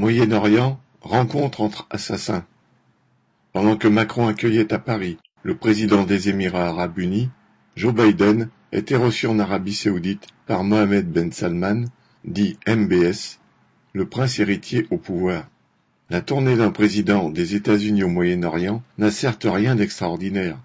Moyen-Orient, rencontre entre assassins. Pendant que Macron accueillait à Paris le président des Émirats arabes unis, Joe Biden était reçu en Arabie saoudite par Mohammed Ben Salman, dit MBS, le prince héritier au pouvoir. La tournée d'un président des États-Unis au Moyen-Orient n'a certes rien d'extraordinaire.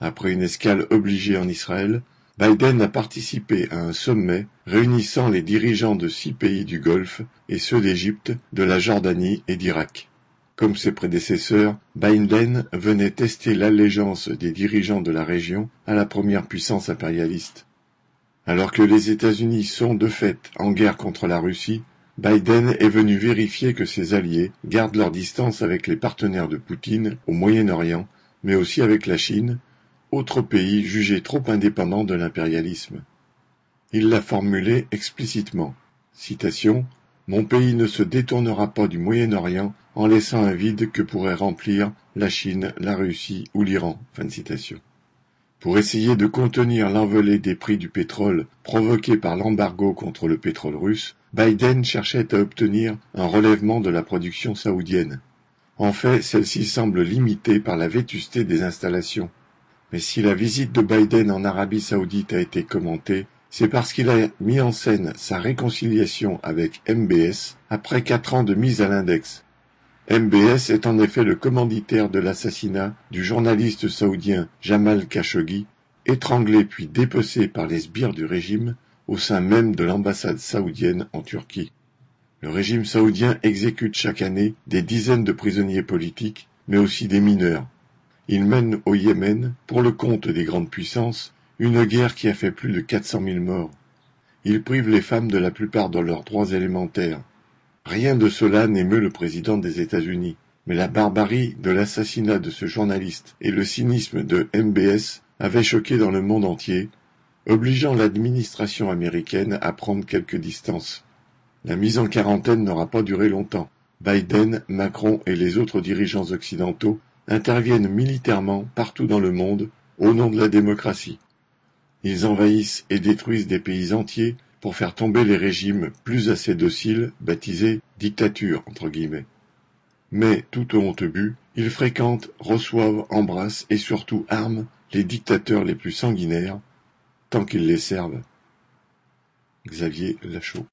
Après une escale obligée en Israël, Biden a participé à un sommet réunissant les dirigeants de six pays du Golfe et ceux d'Égypte, de la Jordanie et d'Irak. Comme ses prédécesseurs, Biden venait tester l'allégeance des dirigeants de la région à la première puissance impérialiste. Alors que les États-Unis sont de fait en guerre contre la Russie, Biden est venu vérifier que ses alliés gardent leur distance avec les partenaires de Poutine au Moyen-Orient, mais aussi avec la Chine, autre pays jugé trop indépendant de l'impérialisme. Il l'a formulé explicitement. Citation Mon pays ne se détournera pas du Moyen-Orient en laissant un vide que pourraient remplir la Chine, la Russie ou l'Iran. Pour essayer de contenir l'envolée des prix du pétrole provoqué par l'embargo contre le pétrole russe, Biden cherchait à obtenir un relèvement de la production saoudienne. En fait, celle-ci semble limitée par la vétusté des installations. Mais si la visite de Biden en Arabie saoudite a été commentée, c'est parce qu'il a mis en scène sa réconciliation avec MBS après quatre ans de mise à l'index. MBS est en effet le commanditaire de l'assassinat du journaliste saoudien Jamal Khashoggi, étranglé puis dépecé par les sbires du régime au sein même de l'ambassade saoudienne en Turquie. Le régime saoudien exécute chaque année des dizaines de prisonniers politiques, mais aussi des mineurs, il mène au Yémen, pour le compte des grandes puissances, une guerre qui a fait plus de quatre cent mille morts. Il prive les femmes de la plupart de leurs droits élémentaires. Rien de cela n'émeut le président des États-Unis. Mais la barbarie de l'assassinat de ce journaliste et le cynisme de MBS avaient choqué dans le monde entier, obligeant l'administration américaine à prendre quelques distances. La mise en quarantaine n'aura pas duré longtemps. Biden, Macron et les autres dirigeants occidentaux interviennent militairement partout dans le monde au nom de la démocratie. Ils envahissent et détruisent des pays entiers pour faire tomber les régimes plus assez dociles, baptisés dictatures entre guillemets. Mais, tout au honte but, ils fréquentent, reçoivent, embrassent et surtout arment les dictateurs les plus sanguinaires, tant qu'ils les servent. Xavier Lachaud